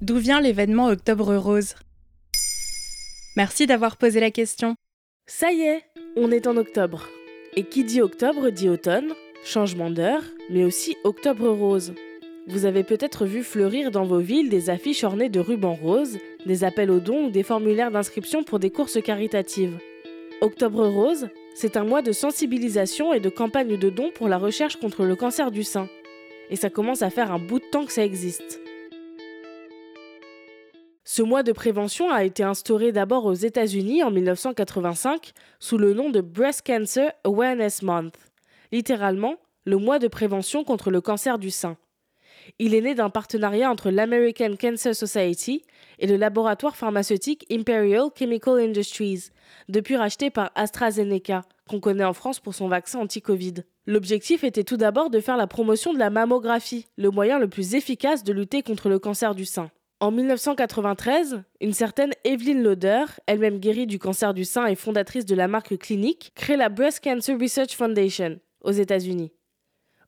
D'où vient l'événement Octobre Rose? Merci d'avoir posé la question. Ça y est, on est en octobre. Et qui dit octobre dit automne, changement d'heure, mais aussi octobre rose. Vous avez peut-être vu fleurir dans vos villes des affiches ornées de rubans roses, des appels aux dons ou des formulaires d'inscription pour des courses caritatives. Octobre rose, c'est un mois de sensibilisation et de campagne de dons pour la recherche contre le cancer du sein. Et ça commence à faire un bout de temps que ça existe. Ce mois de prévention a été instauré d'abord aux États-Unis en 1985 sous le nom de Breast Cancer Awareness Month, littéralement le mois de prévention contre le cancer du sein. Il est né d'un partenariat entre l'American Cancer Society et le laboratoire pharmaceutique Imperial Chemical Industries, depuis racheté par AstraZeneca, qu'on connaît en France pour son vaccin anti-Covid. L'objectif était tout d'abord de faire la promotion de la mammographie, le moyen le plus efficace de lutter contre le cancer du sein. En 1993, une certaine Evelyn Lauder, elle-même guérie du cancer du sein et fondatrice de la marque clinique, crée la Breast Cancer Research Foundation aux États-Unis.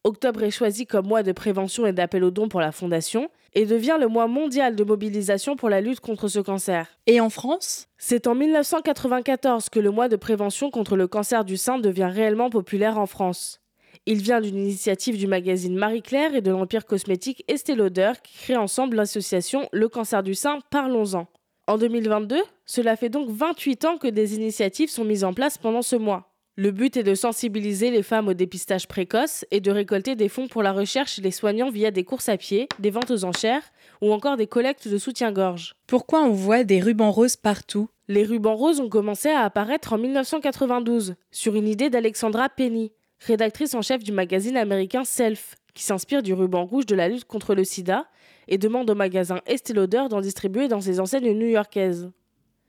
Octobre est choisi comme mois de prévention et d'appel aux dons pour la fondation et devient le mois mondial de mobilisation pour la lutte contre ce cancer. Et en France? C'est en 1994 que le mois de prévention contre le cancer du sein devient réellement populaire en France. Il vient d'une initiative du magazine Marie-Claire et de l'Empire cosmétique Estée Lauder qui créent ensemble l'association Le cancer du sein, parlons-en. En 2022, cela fait donc 28 ans que des initiatives sont mises en place pendant ce mois. Le but est de sensibiliser les femmes au dépistage précoce et de récolter des fonds pour la recherche des soignants via des courses à pied, des ventes aux enchères ou encore des collectes de soutien-gorge. Pourquoi on voit des rubans roses partout? Les rubans roses ont commencé à apparaître en 1992 sur une idée d'Alexandra Penny, rédactrice en chef du magazine américain Self, qui s'inspire du ruban rouge de la lutte contre le sida et demande au magasin Estée Lauder d'en distribuer dans ses enseignes new-yorkaises.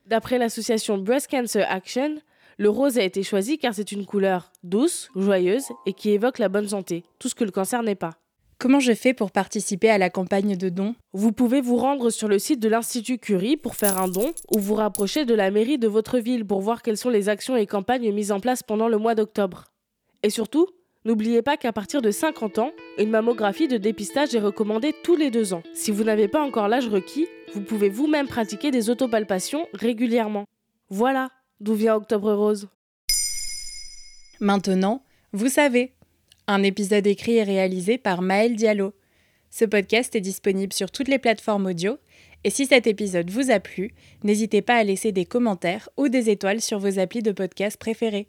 D'après l'association Breast Cancer Action, le rose a été choisi car c'est une couleur douce, joyeuse et qui évoque la bonne santé, tout ce que le cancer n'est pas. Comment je fais pour participer à la campagne de dons? Vous pouvez vous rendre sur le site de l'Institut Curie pour faire un don ou vous rapprocher de la mairie de votre ville pour voir quelles sont les actions et campagnes mises en place pendant le mois d'octobre. Et surtout, n'oubliez pas qu'à partir de 50 ans, une mammographie de dépistage est recommandée tous les deux ans. Si vous n'avez pas encore l'âge requis, vous pouvez vous-même pratiquer des autopalpations régulièrement. Voilà d'où vient Octobre Rose. Maintenant, vous savez. Un épisode écrit et réalisé par Maël Diallo. Ce podcast est disponible sur toutes les plateformes audio. Et si cet épisode vous a plu, n'hésitez pas à laisser des commentaires ou des étoiles sur vos applis de podcast préférés.